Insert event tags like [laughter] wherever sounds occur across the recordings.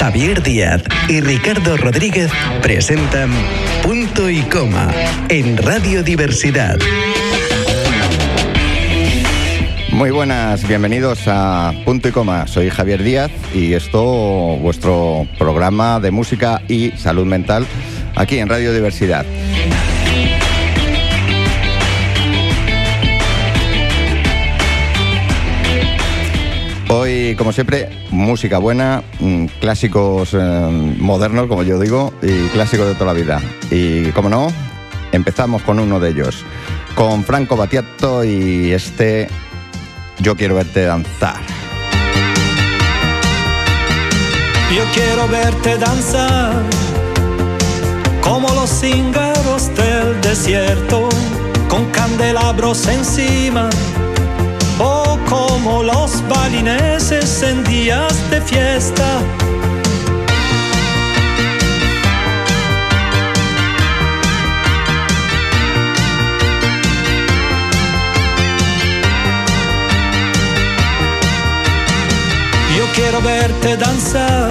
Javier Díaz y Ricardo Rodríguez presentan Punto y Coma en Radio Diversidad. Muy buenas, bienvenidos a Punto y Coma. Soy Javier Díaz y esto vuestro programa de música y salud mental aquí en Radio Diversidad. Hoy, como siempre, música buena, mm, clásicos eh, modernos, como yo digo, y clásicos de toda la vida. Y, como no, empezamos con uno de ellos, con Franco Battiato y este Yo quiero verte danzar. Yo quiero verte danzar como los cíngaros del desierto, con candelabros encima como los balineses en días de fiesta. Yo quiero verte danzar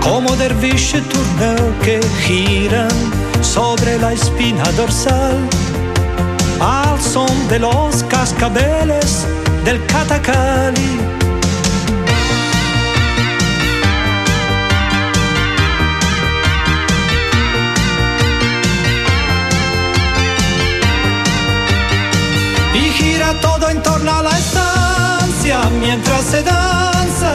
como derviche turneo que giran sobre la espina dorsal al son de los cascabeles del catacali. Y gira todo en torno a la estancia mientras se danza.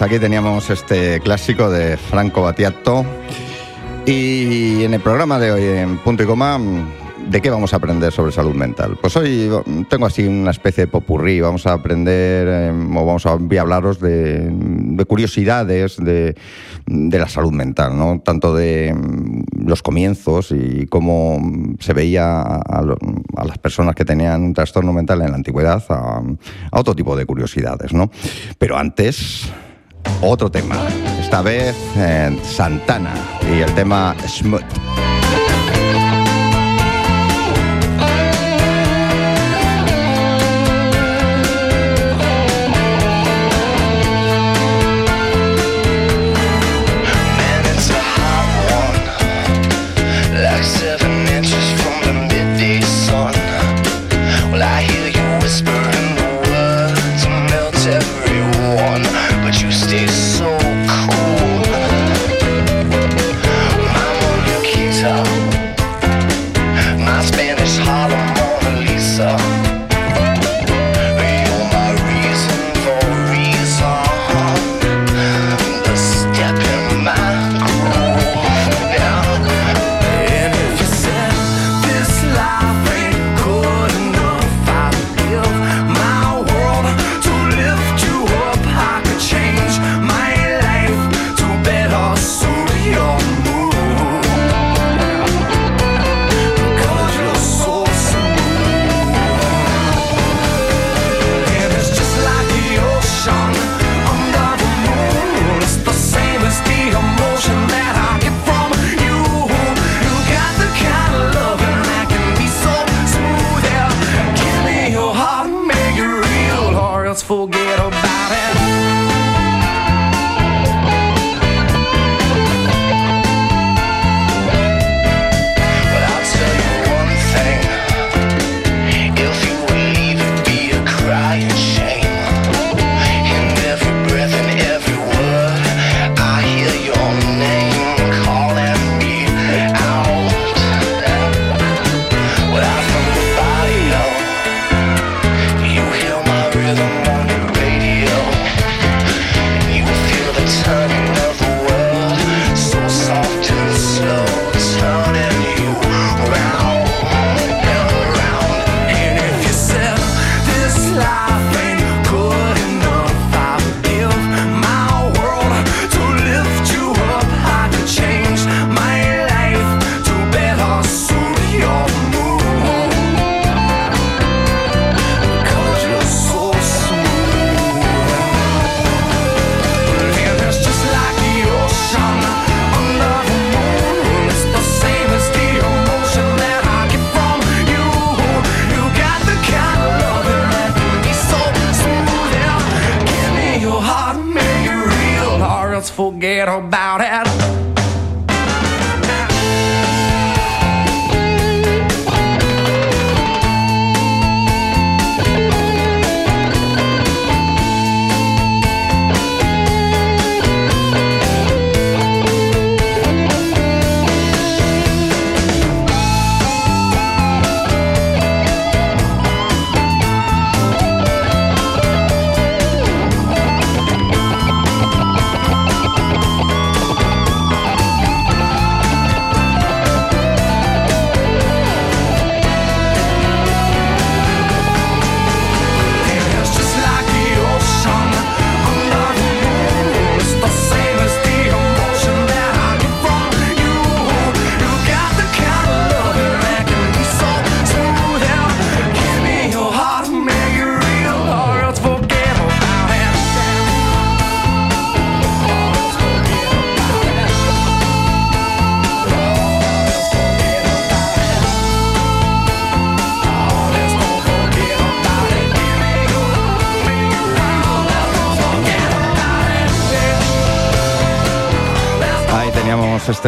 Pues aquí teníamos este clásico de Franco Battiato. Y en el programa de hoy, en Punto y Coma, ¿de qué vamos a aprender sobre salud mental? Pues hoy tengo así una especie de popurrí. Vamos a aprender, em, o vamos a hablaros de, curiosidades de, la salud mental, ¿no? Tanto de em, los comienzos y cómo se veía a, las personas que tenían un trastorno mental en la antigüedad, a, a otro tipo de curiosidades, ¿no? Pero antes otro tema. Esta vez en Santana y el tema Smut.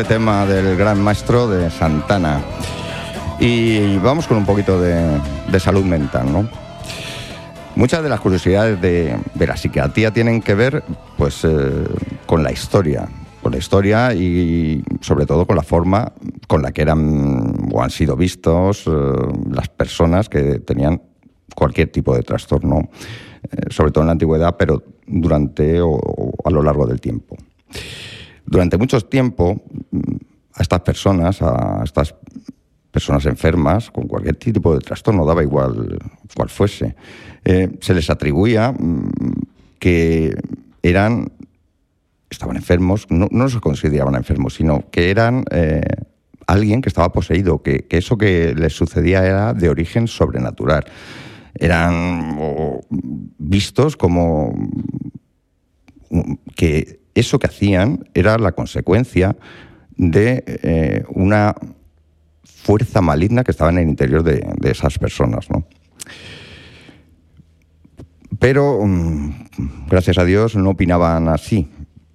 Este tema del gran maestro de Santana. Y vamos con un poquito de, salud mental, ¿no? Muchas de las curiosidades de, la psiquiatría tienen que ver pues, eh, con la historia, con la historia y sobre todo con la forma con la que eran o han sido vistos eh, las personas que tenían cualquier tipo de trastorno, eh, sobre todo en la antigüedad, pero durante o a lo largo del tiempo. Durante mucho tiempo, a estas personas, a estas personas enfermas, con cualquier tipo de trastorno, daba igual cual fuese, eh, se les atribuía mm, que eran, estaban enfermos, no, no se consideraban enfermos, sino que eran eh, alguien que estaba poseído, que, que, eso que les sucedía era de origen sobrenatural. Eran vistos como que eso que hacían era la consecuencia de eh, una fuerza maligna que estaba en el interior de, esas personas. ¿no? Pero, mm, gracias a Dios, no opinaban así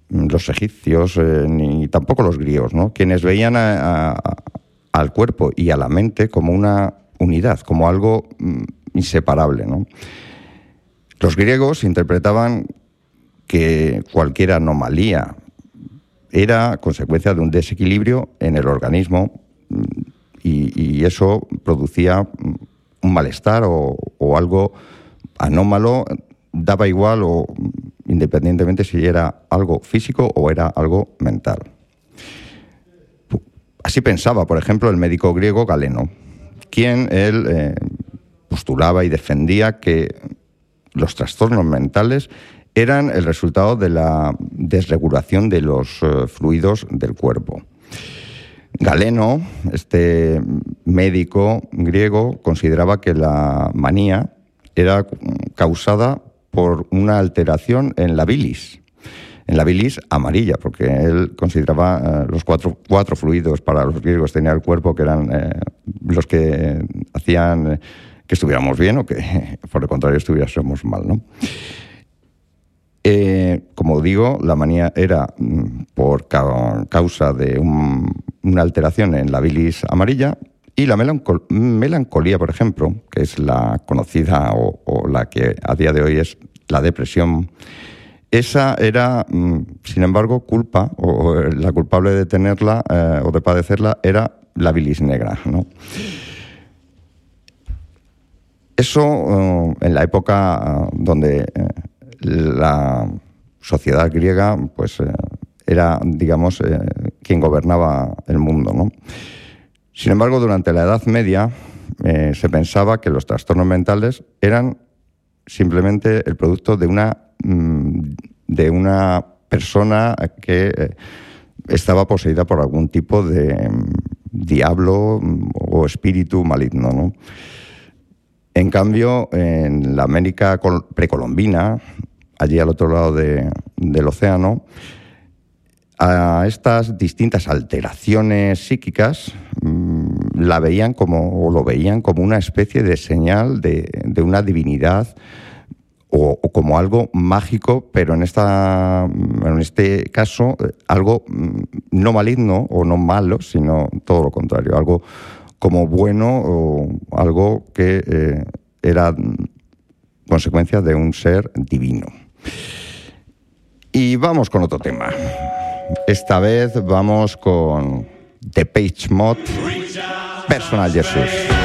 los egipcios eh, ni tampoco los griegos, ¿no? quienes veían al cuerpo y a la mente como una unidad, como algo mm, inseparable. Los griegos interpretaban que cualquier anomalía era consecuencia de un desequilibrio en el organismo mm, y, eso producía mm, un malestar o, algo anómalo, daba igual o mm, independientemente si era algo físico o era algo mental. Así pensaba, por ejemplo, el médico griego Galeno, quien él eh, postulaba y defendía que los trastornos mentales eran el resultado de la desregulación de los eh, fluidos del cuerpo. Galeno, este médico griego, consideraba que la manía era causada por una alteración en la bilis, en la bilis amarilla, porque él consideraba eh, los cuatro, fluidos para los griegos tenía el cuerpo que eran eh, los que hacían que estuviéramos bien o que [laughs] por el contrario estuviéramos mal, ¿no? Eh, como digo, la manía era mm, por causa de una alteración en la bilis amarilla y la melancolía, por ejemplo, que es la conocida o, la que a día de hoy es la depresión, esa era, mm, sin embargo, culpa, o la culpable de tenerla eh, o de padecerla era la bilis negra. Eso eh, en la época donde la sociedad griega pues, eh, era, digamos, eh, quien gobernaba el mundo. ¿no? Sin embargo, durante la Edad Media eh, se pensaba que los trastornos mentales eran simplemente el producto de una, mm, de una persona que estaba poseída por algún tipo de mm, diablo mm, o espíritu maligno. ¿no? En cambio, en la América precolombina, allí al otro lado del océano, a estas distintas alteraciones psíquicas mm, la veían como, o lo veían como una especie de señal de, una divinidad o, o, como algo mágico, pero en, esta, mm, en este caso eh, algo mm, no maligno o no malo, sino todo lo contrario, algo como bueno o algo que eh, era consecuencia de un ser divino. Y vamos con otro tema. Esta vez vamos con The Page Mod Personal Jesus.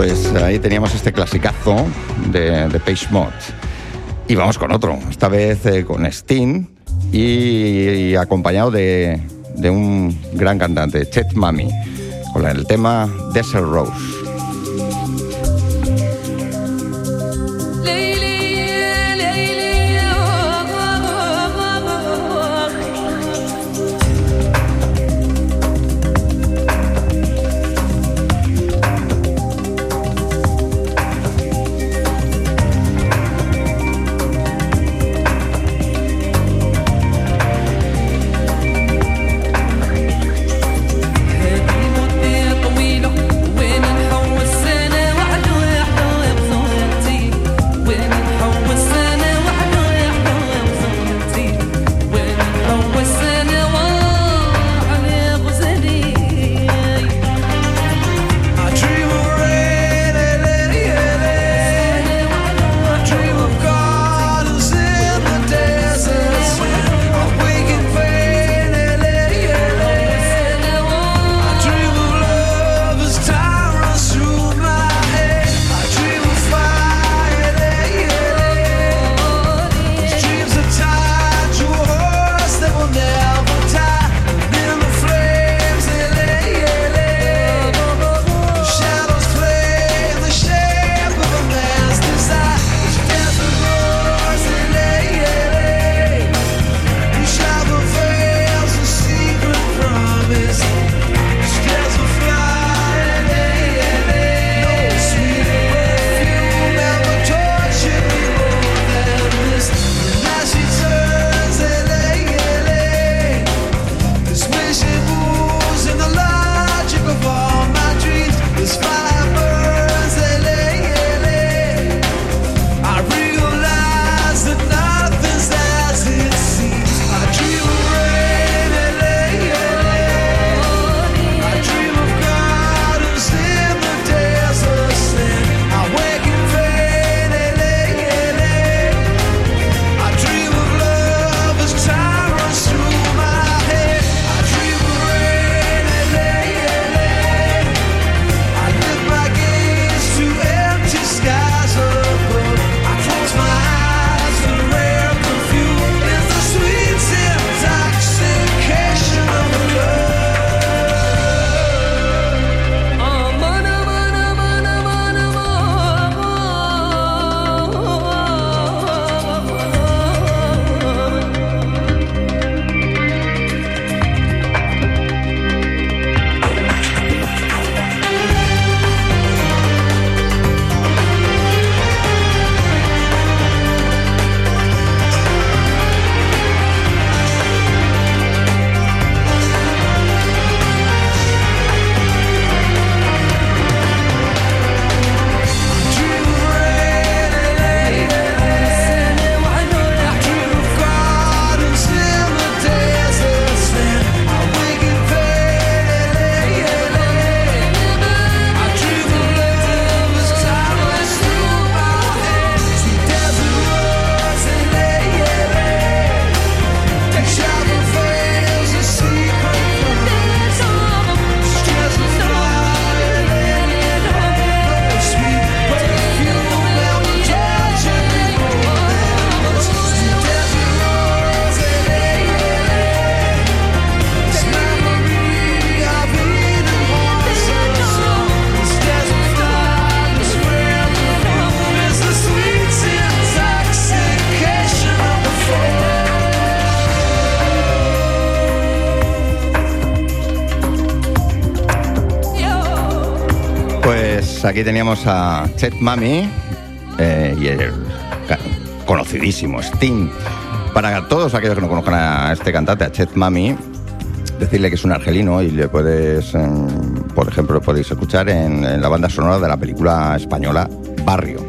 Pues ahí teníamos este clasicazo de, Page Mod. Y vamos con otro, esta vez eh, con Steam y, acompañado de, de, un gran cantante, Chet Mami, con el tema Desert Rose. Aquí teníamos a Chet Mami eh, y el conocidísimo Sting. Para todos aquellos que no conozcan a este cantante, a Chet Mami, decirle que es un argelino y le puedes, em, por ejemplo, lo podéis escuchar en, en la banda sonora de la película española Barrio.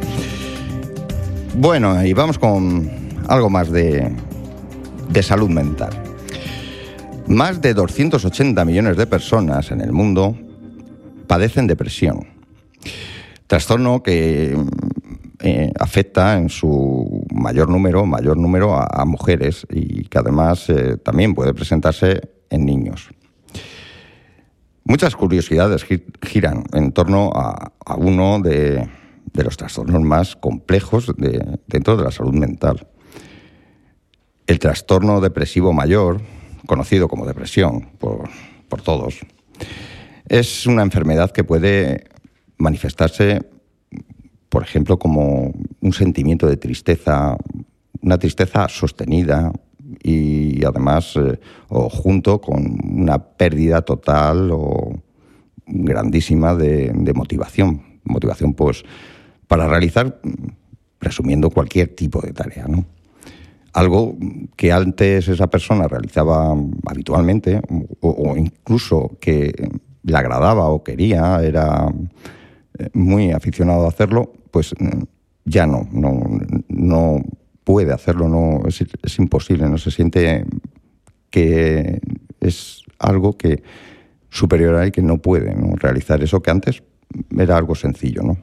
Bueno, y vamos con algo más de, de salud mental. Más de 280 millones de personas en el mundo padecen depresión. Trastorno que mm, eh, afecta en su mayor número, mayor número a, mujeres y que además eh, también puede presentarse en niños. Muchas curiosidades gi- giran en torno a, uno de, los trastornos más complejos de- dentro de la salud mental. El trastorno depresivo mayor, conocido como depresión por todos, es una enfermedad que puede manifestarse, por ejemplo, como un sentimiento de tristeza, una tristeza sostenida y además eh, o junto con una pérdida total o grandísima de, de motivación. Motivación, pues, para realizar, resumiendo, cualquier tipo de tarea, ¿no? algo que antes esa persona realizaba habitualmente o, incluso que le agradaba o quería, era muy aficionado a hacerlo, pues mm, ya no, no, puede hacerlo, no es, imposible, no se siente que es algo que superior a él que no puede realizar eso que antes era algo sencillo, ¿no?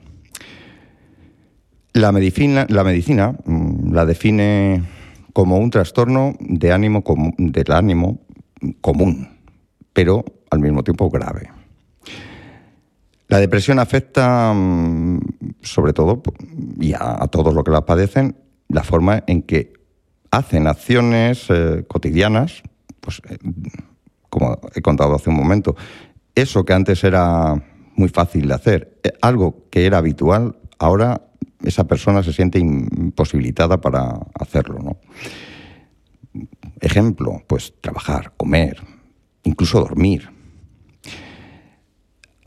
La medicina, la medicina mm, la define como un trastorno de ánimo del ánimo común, pero al mismo tiempo grave. La depresión afecta, mm, sobre todo, y a, todos los que la padecen, la forma en que hacen acciones eh, cotidianas, pues, eh, como he contado hace un momento, eso que antes era muy fácil de hacer, eh, algo que era habitual, ahora esa persona se siente imposibilitada para hacerlo, ¿no? Ejemplo, pues trabajar, comer, incluso dormir.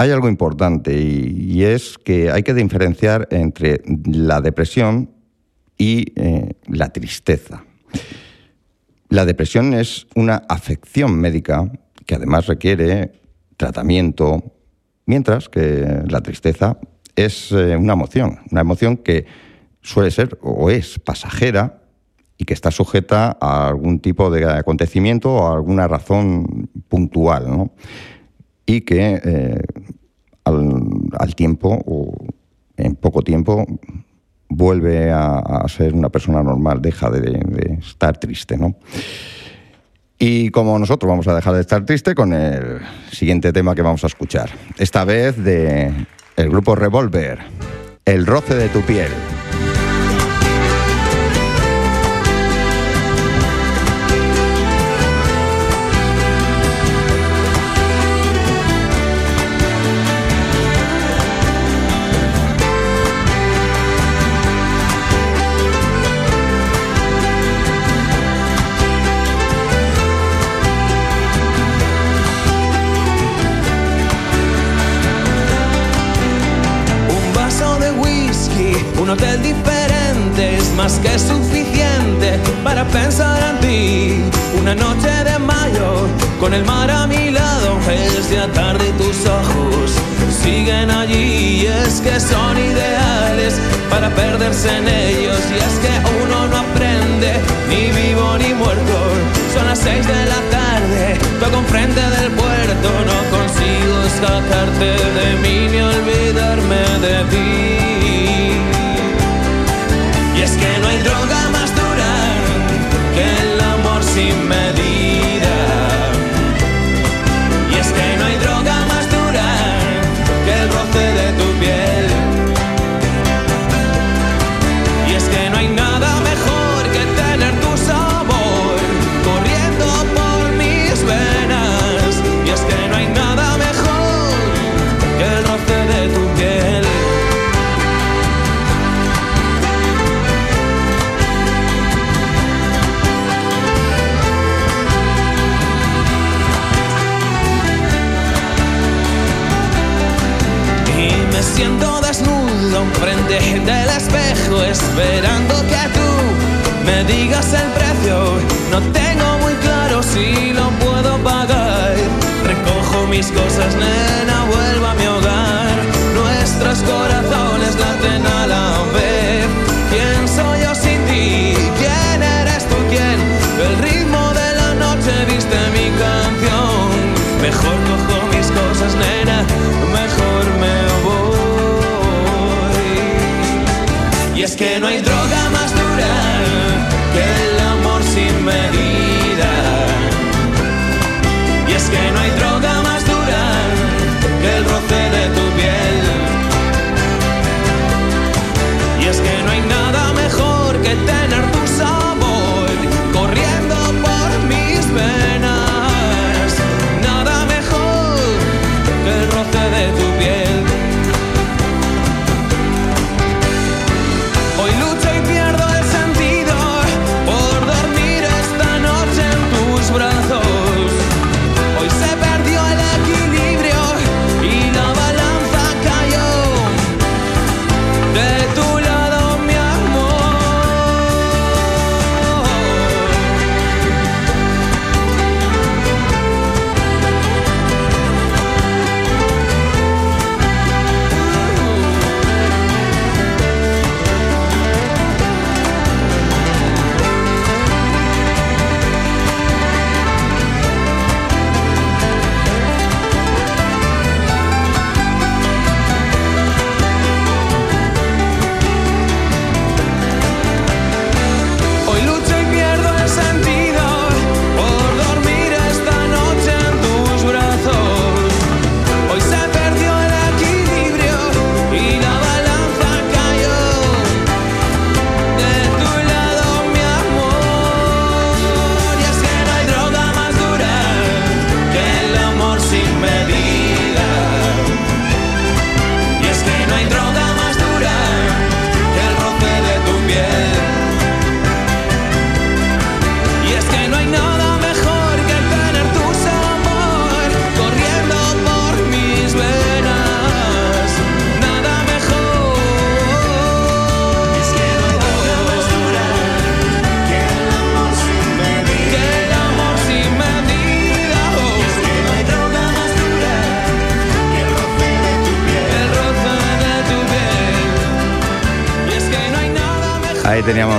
Hay algo importante y, es que hay que diferenciar entre la depresión y eh, la tristeza. La depresión es una afección médica que además requiere tratamiento, mientras que la tristeza es eh, una emoción, una emoción que suele ser o es pasajera y que está sujeta a algún tipo de acontecimiento o a alguna razón puntual, ¿no? Y que eh, al, al tiempo o en poco tiempo vuelve a, ser una persona normal, deja de, de estar triste, ¿no? Y como nosotros vamos a dejar de estar triste con el siguiente tema que vamos a escuchar. Esta vez de el grupo Revolver, El roce de tu piel. Un hotel diferente es más que suficiente para pensar en ti. Una noche de mayo con el mar a mi lado es de tarde y tus ojos siguen allí y es que son ideales para perderse en ellos y es que uno no aprende ni vivo ni muerto. Son las seis de la tarde, toco enfrente del puerto, no consigo sacarte de mí ni olvidarme de ti.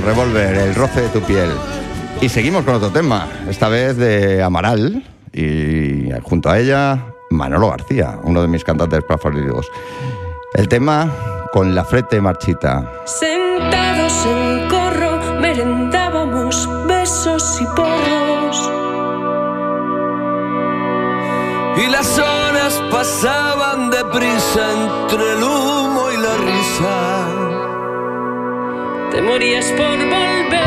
Revolver, el roce de tu piel. Y seguimos con otro tema, esta vez de Amaral y junto a ella Manolo García, uno de mis cantantes preferidos. El tema con la frente marchita. Sentados en corro, merendábamos besos y porros. Y las horas pasaban deprisa entre el humo y la risa te morías por volver.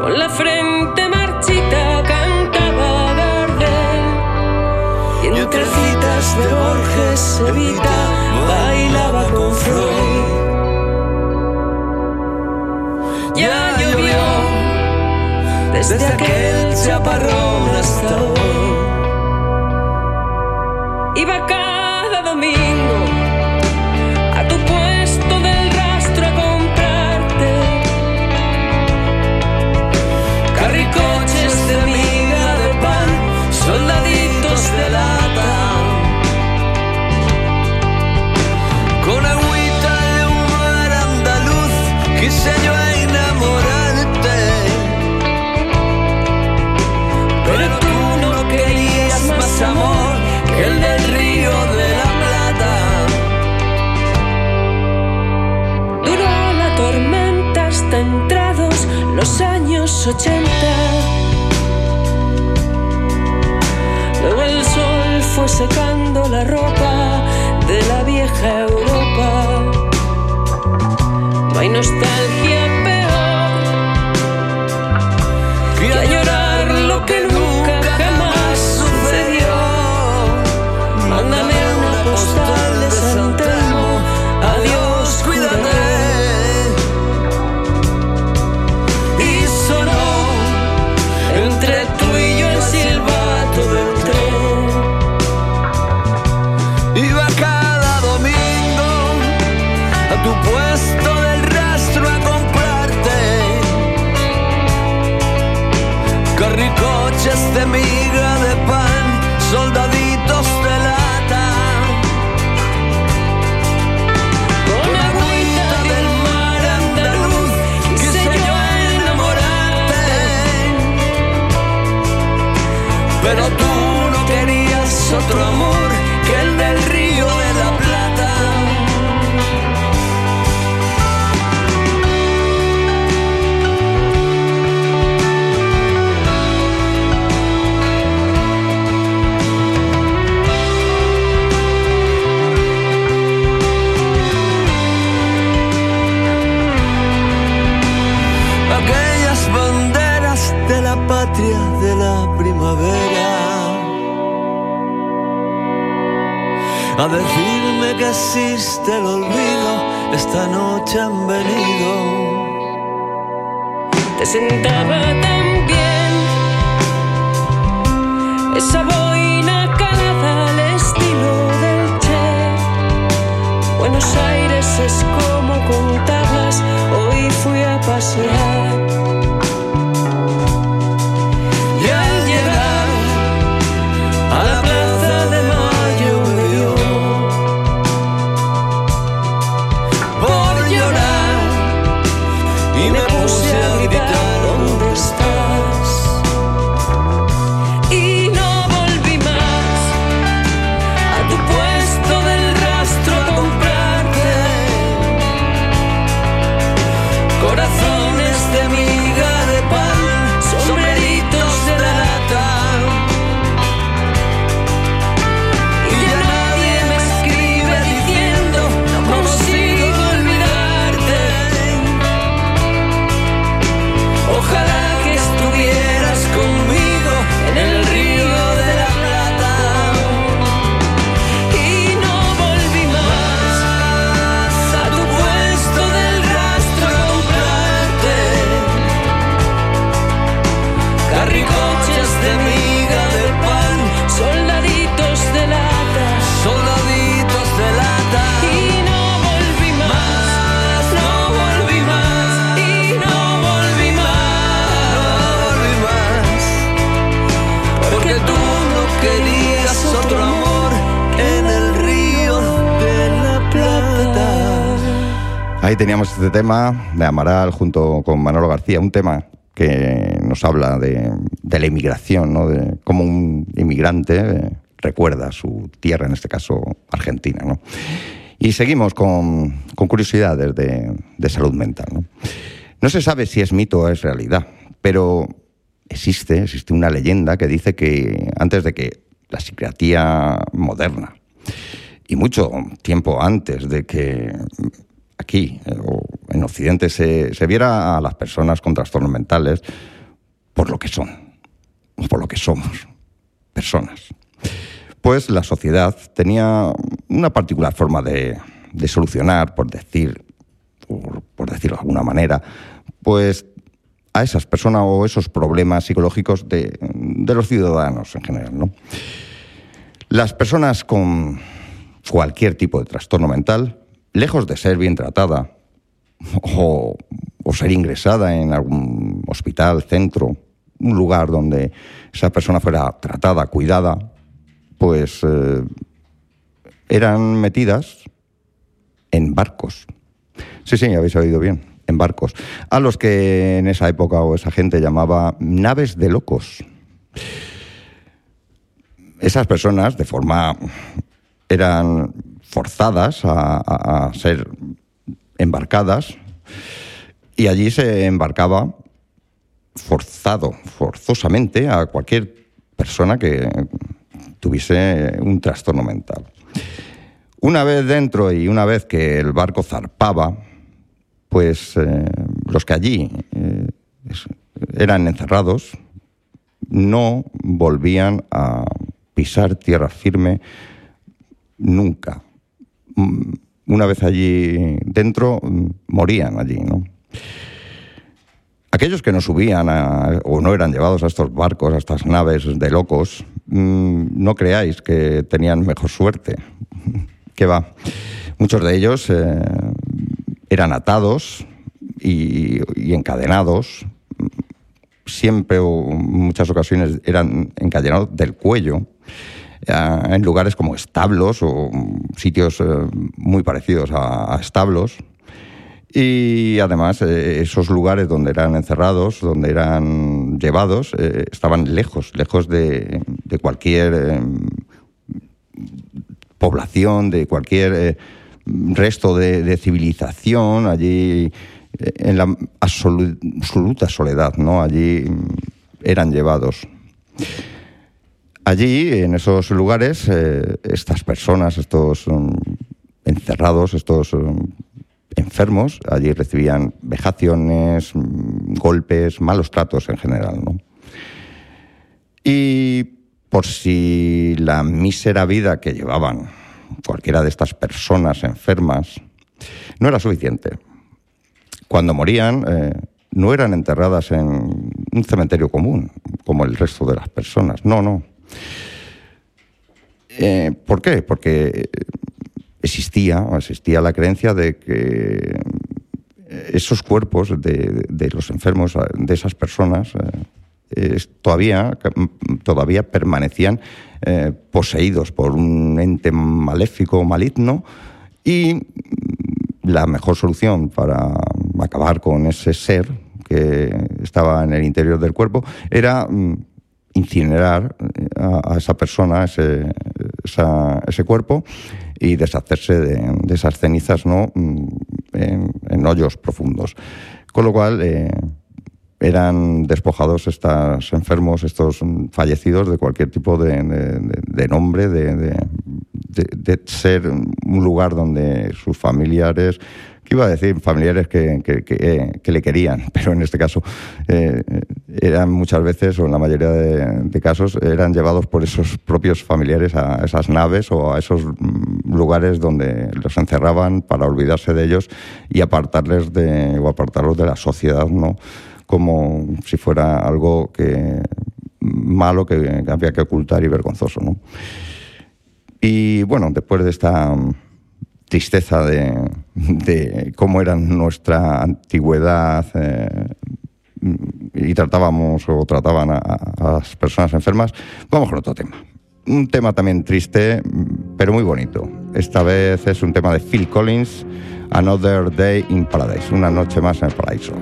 Con la frente marchita cantaba Gardel. Y entre citas de Borges, Evita bailaba con Freud. Ya llovió desde aquel chaparrón hasta hoy. diseño a enamorarte. Pero tú no querías más amor que el del río de la Plata. Duró la tormenta hasta entrados los años 80. Luego el sol fue secando la ropa de la vieja Europa. No hay nostalgia peor que añorar. Este tema de Amaral junto con Manolo García, un tema que nos habla de, la inmigración, ¿no? de cómo un inmigrante eh, recuerda su tierra, en este caso Argentina. ¿no? Y seguimos con, curiosidades de, de salud mental. ¿no? no se sabe si es mito o es realidad, pero existe, existe una leyenda que dice que antes de que la psiquiatría moderna y mucho tiempo antes de que aquí eh, o en Occidente se, se viera a las personas con trastornos mentales por lo que son, o por lo que somos, personas. Pues la sociedad tenía una particular forma de, de solucionar, por decir, por, decirlo de alguna manera, pues a esas personas o esos problemas psicológicos de, de los ciudadanos en general. ¿no? Las personas con cualquier tipo de trastorno mental, lejos de ser bien tratada o, o ser ingresada en algún hospital, centro, un lugar donde esa persona fuera tratada, cuidada, pues eh, eran metidas en barcos. Sí, sí, habéis oído bien, en barcos. A los que en esa época o esa gente llamaba naves de locos. Esas personas, de forma. eran forzadas a, ser embarcadas y allí se embarcaba forzado, forzosamente a cualquier persona que tuviese un trastorno mental. Una vez dentro y una vez que el barco zarpaba, pues eh, los que allí eh, eran encerrados no volvían a pisar tierra firme nunca. Mm, Una vez allí dentro, mm, morían allí, ¿no? Aquellos que no subían a- o no eran llevados a estos barcos, a estas naves de locos, mm, no creáis que tenían mejor suerte. [laughs] que va. Muchos de ellos eh, eran atados y, y encadenados. Siempre o en muchas ocasiones eran encadenados del cuello en lugares como establos o sitios eh, muy parecidos a, establos. Y además, eh, esos lugares donde eran encerrados, donde eran llevados, eh, estaban lejos, lejos de, de cualquier población, de cualquier resto de, de civilización, allí en la absolu- absoluta soledad, ¿no? Allí mm, eran llevados. Allí, en esos lugares, eh, estas personas, estos mm, encerrados, estos mm, enfermos, allí recibían vejaciones, mm, golpes, malos tratos en general, ¿no? Y por si la mísera vida que llevaban cualquiera de estas personas enfermas no era suficiente, cuando morían eh, no eran enterradas en un cementerio común, como el resto de las personas, no, no. Eh, ¿Por qué? Porque eh, existía, existía la creencia de que esos cuerpos de, los enfermos, de esas personas, eh, todavía, todavía permanecían eh, poseídos por un ente maléfico, maligno, y la mejor solución para acabar con ese ser que estaba en el interior del cuerpo era mm, incinerar eh, a, esa persona, ese, ese cuerpo, y deshacerse de, esas cenizas ¿no? Mm, en, hoyos profundos. Con lo cual eh, eran despojados estos enfermos, estos mm, fallecidos de cualquier tipo de, de- nombre, de, de- ser un lugar donde sus familiares, que iba a decir familiares que, que- que, eh, le querían, [laughs] pero en este caso eran muchas veces, o en la mayoría de, casos, eran llevados por esos propios familiares a esas naves o a esos mm, lugares donde los encerraban para olvidarse de ellos y apartarles de, o apartarlos de la sociedad, ¿no? como si fuera algo que malo que había que ocultar y vergonzoso, ¿no? Y bueno, después de esta mm, tristeza de, de cómo era nuestra antigüedad eh, mm, y tratábamos o trataban a, las personas enfermas, vamos con otro tema. Un tema también triste, pero muy bonito. Esta vez es un tema de Phil Collins, Another Day in Paradise, una noche más en el paraíso.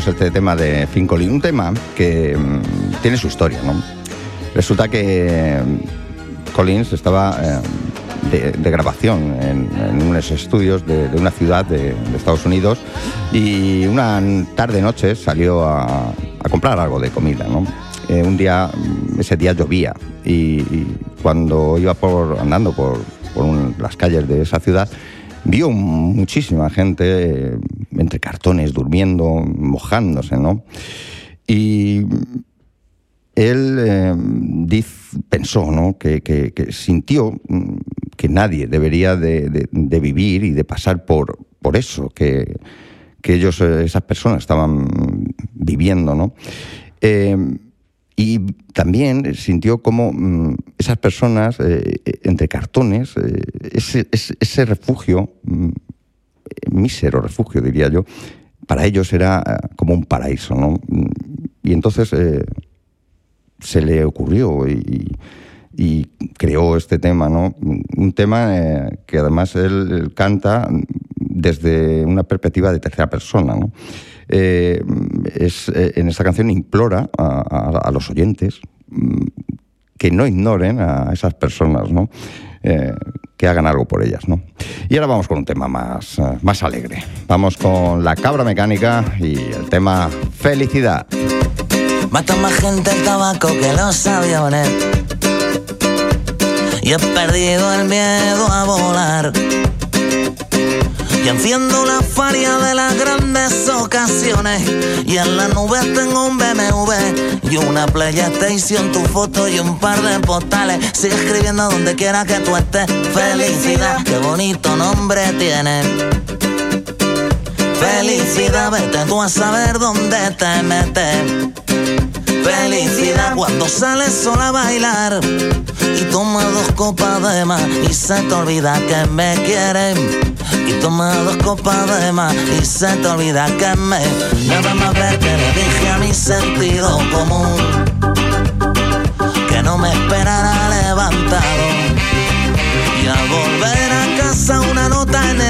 Tenemos este tema de Collins, un tema que mm, tiene su historia, ¿no? Resulta que mm, Collins estaba eh, de, de grabación en, en unos estudios de, de una ciudad de, de Estados Unidos y una tarde-noche salió a, a comprar algo de comida, ¿no? Eh, un día, mm, ese día llovía y, y cuando iba por, andando por, por un- las calles de esa ciudad, vio muchísima gente eh, entre cartones, durmiendo, mojándose, ¿no? Y él eh, pensó, ¿no? Que, sintió mm, que nadie debería de, vivir y de pasar por, por eso que, que ellos, eh, esas personas, estaban viviendo, ¿no? Eh, y también sintió como mm, esas personas, entre cartones, ese, ese- ese refugio, mm, mísero refugio, diría yo, para ellos era eh, como un paraíso, ¿no? Y entonces eh, se le ocurrió y, creó este tema, ¿no? Un tema eh, que además él, canta desde una perspectiva de tercera persona, ¿no? Es, en esta canción implora a los oyentes mm, que no ignoren a esas personas, ¿no? Eh, que hagan algo por ellas, ¿no? Y ahora vamos con un tema más, eh, más alegre. Vamos con la cabra mecánica y el tema felicidad. Mata más gente el tabaco que los aviones. Y he perdido el miedo a volar. Y enciendo la faria de las grandes ocasiones. Y en las nubes tengo un BMW y una PlayStation, tu foto y un par de postales. Sigue escribiendo donde quiera que tú estés. Felicidad, qué bonito nombre tiene. Felicidad, vete tú a saber dónde te metes. Felicidad cuando sales sola a bailar y toma dos copas de más y se te olvida que me quieren. Y toma dos copas de más y se te olvida que me. Nada más ver que le dije a mi sentido común que no me esperara levantado. Y al volver a casa una nota en el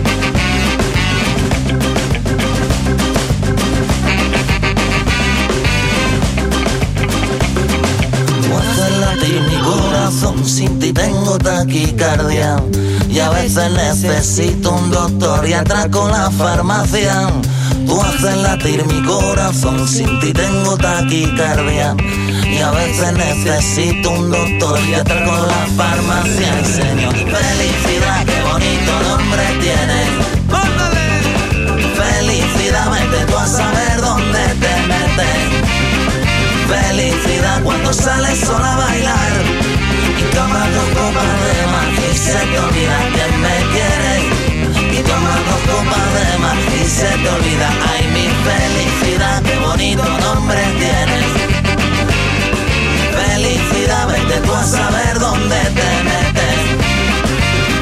Corazón, sin ti tengo taquicardia. Y a veces necesito un doctor y atraco la farmacia. Tú haces latir mi corazón, sin ti tengo taquicardia. Y a veces necesito un doctor y atraco la farmacia. Señor, felicidad, qué bonito nombre tiene. Felicidad, vete tú a saber. Felicidad cuando sales sola a bailar y tomas dos copas de más y se te olvida que me quieres. Y tomas dos copas de más y se te olvida, ay mi felicidad, qué bonito nombre tienes. Felicidad, vete tú a saber dónde te metes.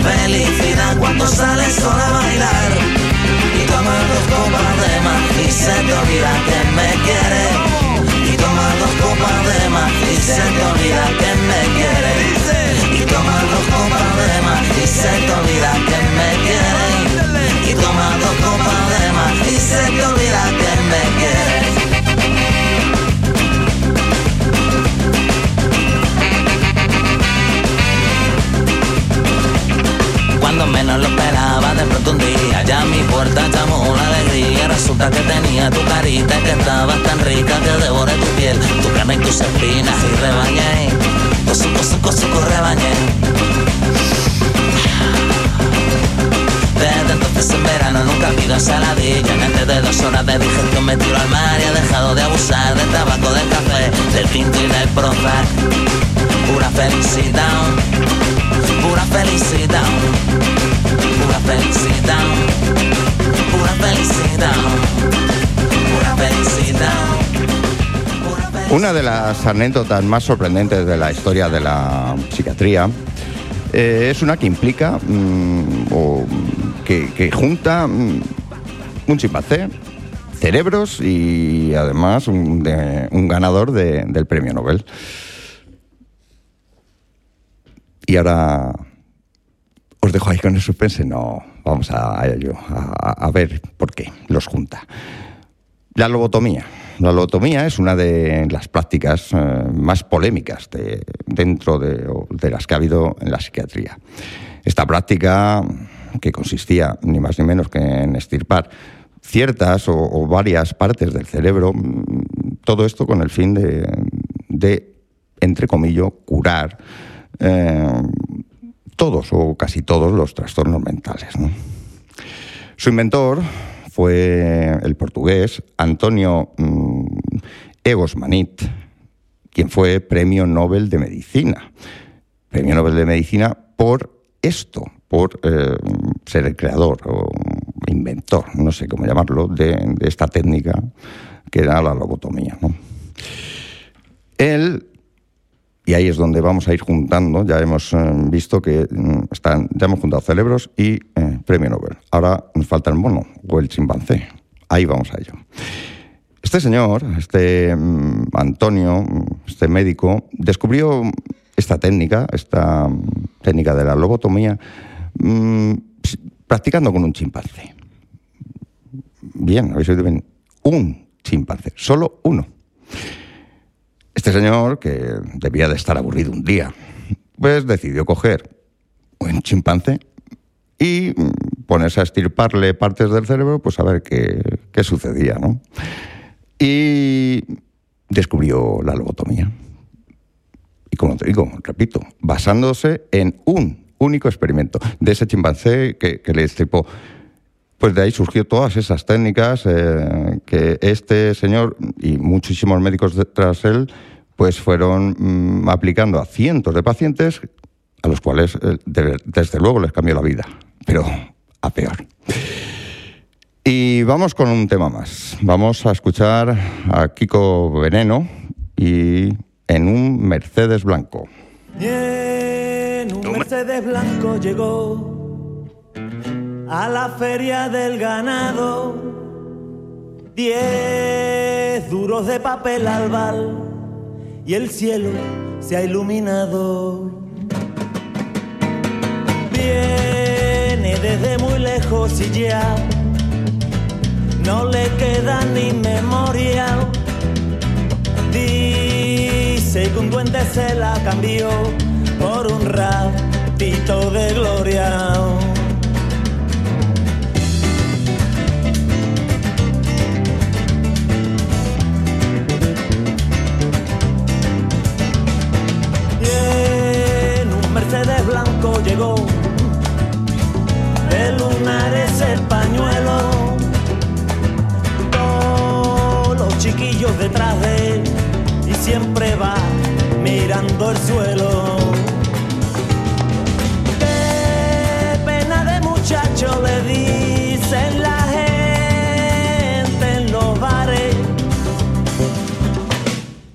Felicidad cuando sales sola a bailar y tomas dos copas de más y se te olvida que me quieres. Y tomas dos copas de más y se te olvida que me quieres. Y tomas dos copas de más y se te olvida que me quieres. Y tomas dos copas de más y se te olvida que me quieres. Cuando menos lo esperaba, de pronto un día ya mi puerta llamó la alegría. Resulta que tenía tu carita que estaba tan rica que devoré saben que usa espinas y rebañen. Cosu, cosu, cosu, Desde entonces en verano nunca pido ensaladilla Antes de dos horas de digestión me tiro al mar Y he dejado de abusar del tabaco, del café Del tinto y del Prozac Pura felicidad Pura felicidad Pura felicidad Pura felicidad Pura felicidad una de las anécdotas más sorprendentes de la historia de la psiquiatría eh, es una que implica mm, que, junta mm, un chimpancé, cerebros y además un, de- un ganador de- del premio Nobel. Y ahora os dejo ahí con el suspense. No, vamos a, a, a ver por qué los junta. La lobotomía. La lobotomía es una de las prácticas eh, más polémicas de- dentro de, de las que ha habido en la psiquiatría. Esta práctica, que consistía ni más ni menos que en extirpar ciertas o, varias partes del cerebro, mm, todo esto con el fin de, de entre comillas, curar eh, todos o casi todos los trastornos mentales. Su inventor fue el portugués Antonio mm, Egos Manit, quien fue Premio Nobel de Medicina. Premio Nobel de Medicina por esto, por eh, ser el creador o inventor, no sé cómo llamarlo, de, esta técnica que era la lobotomía. Él y ahí es donde vamos a ir juntando. Ya hemos eh, visto que mm, están, ya hemos juntado cerebros y eh, premio Nobel. Ahora nos falta el mono o el chimpancé. Ahí vamos a ello. Este señor, este mm, Antonio, mm, este médico, descubrió esta técnica, esta técnica de la lobotomía, practicando con un chimpancé. Bien, habéis oído bien. Un chimpancé, solo uno. Este señor, que debía de estar aburrido un día, pues decidió coger un chimpancé y mm, ponerse a estirparle partes del cerebro, pues a ver qué, qué sucedía, ¿no? Y descubrió la lobotomía. Y como te digo, repito, basándose en un único experimento de ese chimpancé que, que le estirpó. Pues de ahí surgió todas esas técnicas eh, que este señor y muchísimos médicos de- tras él pues fueron mm, aplicando a cientos de pacientes a los cuales eh, de- desde luego les cambió la vida, pero a peor. Y vamos con un tema más. Vamos a escuchar a Kiko Veneno y en un Mercedes blanco. Y en un Mercedes blanco llegó a la feria del ganado. Diez duros de papel albal y el cielo se ha iluminado. Viene desde muy lejos y ya no le queda ni memoria. Dice que un duende se la cambió por un ratito de gloria. Mercedes blanco llegó. De lunares el pañuelo. Todos los chiquillos detrás de él y siempre va mirando el suelo. Qué pena de muchacho le dicen la gente en los bares.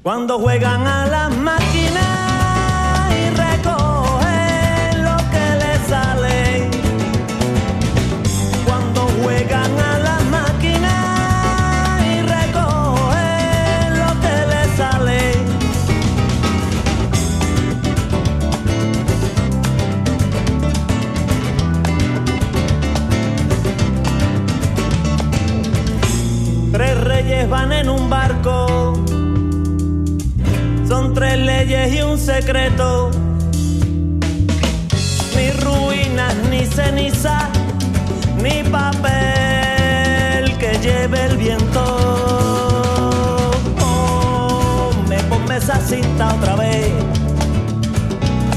Cuando juegan a las Van en un barco. Son tres leyes y un secreto. Ni ruinas, ni ceniza, ni papel que lleve el viento. Ponme, ponme esa cinta otra vez.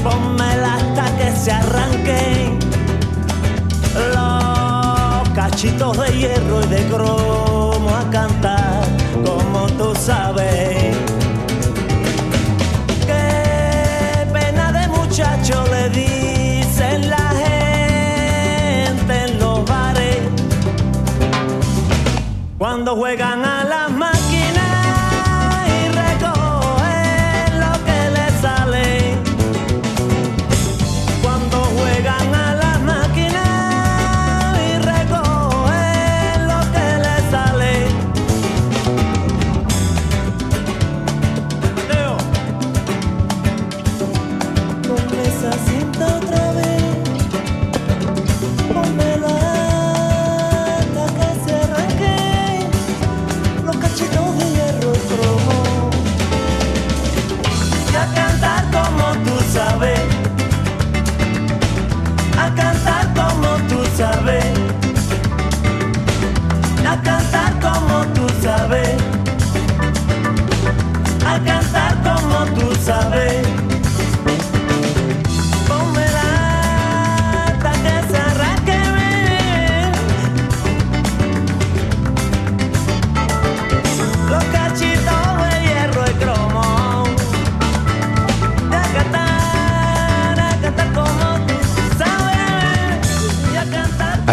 Pónmela hasta que se arranquen los cachitos de hierro y de cromo cuando juegan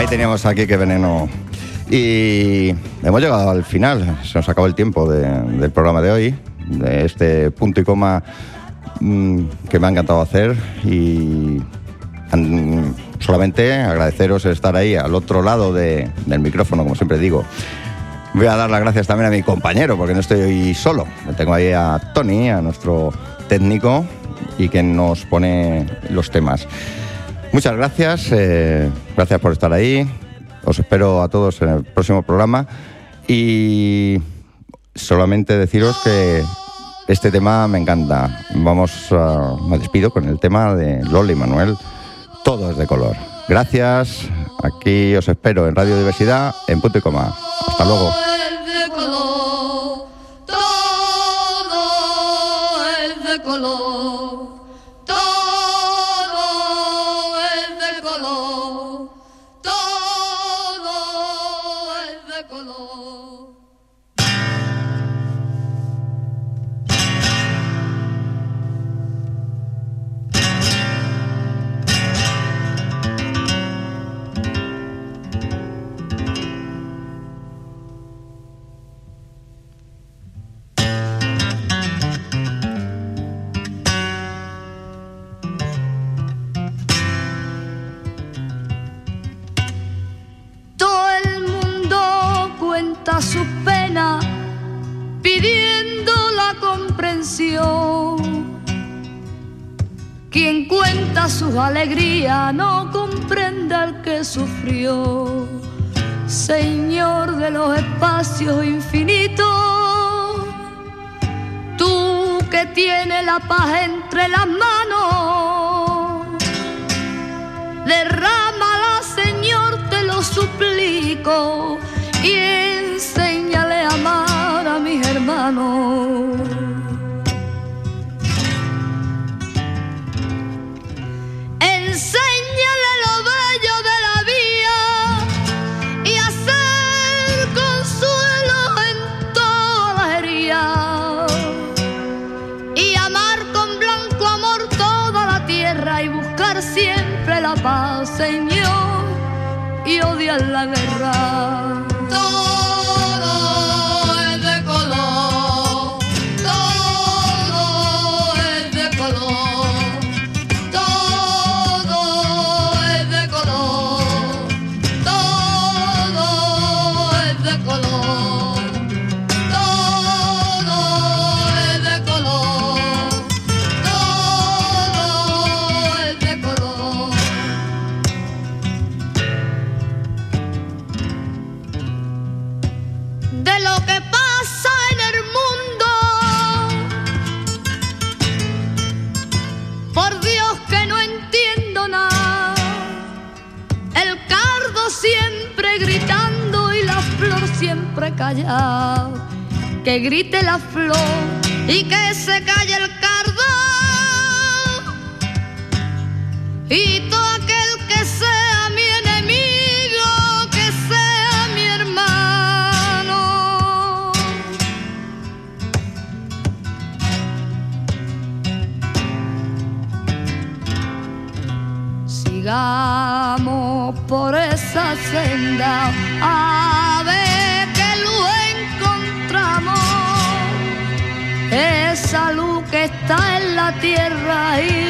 Teníamos aquí que veneno. Y hemos llegado al final, se nos acabó el tiempo de- del programa de hoy, de este punto y coma mm, que me ha encantado hacer y solamente agradeceros estar ahí al otro lado de- del micrófono, como siempre digo. Voy a dar las gracias también a mi compañero, porque no estoy solo. Tengo ahí a Tony, a nuestro técnico, y que nos pone los temas. Muchas gracias, eh, gracias por estar ahí. Os espero a todos en el próximo programa. Y solamente deciros que este tema me encanta. Vamos a, me despido con el tema de Loli Manuel. Todo es de color. Gracias. Aquí os espero en Radio Diversidad en punto y coma. Hasta luego. Cuenta sus penas pidiendo la comprensión. Quien cuenta sus alegrías no comprende al que sufrió. Señor de los espacios infinitos, tú que tienes la paz entre las manos, Derrámala, Señor, te lo suplico, y amar hermanos. Enséñale lo bello de la vía y hacer consuelo en todas las heridas y amar con blanco amor toda la tierra y buscar siempre la paz, Señor, y odiar la guerra. Que grite la flor y que se calle el cardo. Y todo aquel que sea mi enemigo, que sea mi hermano. Sigamos por esa senda tierra y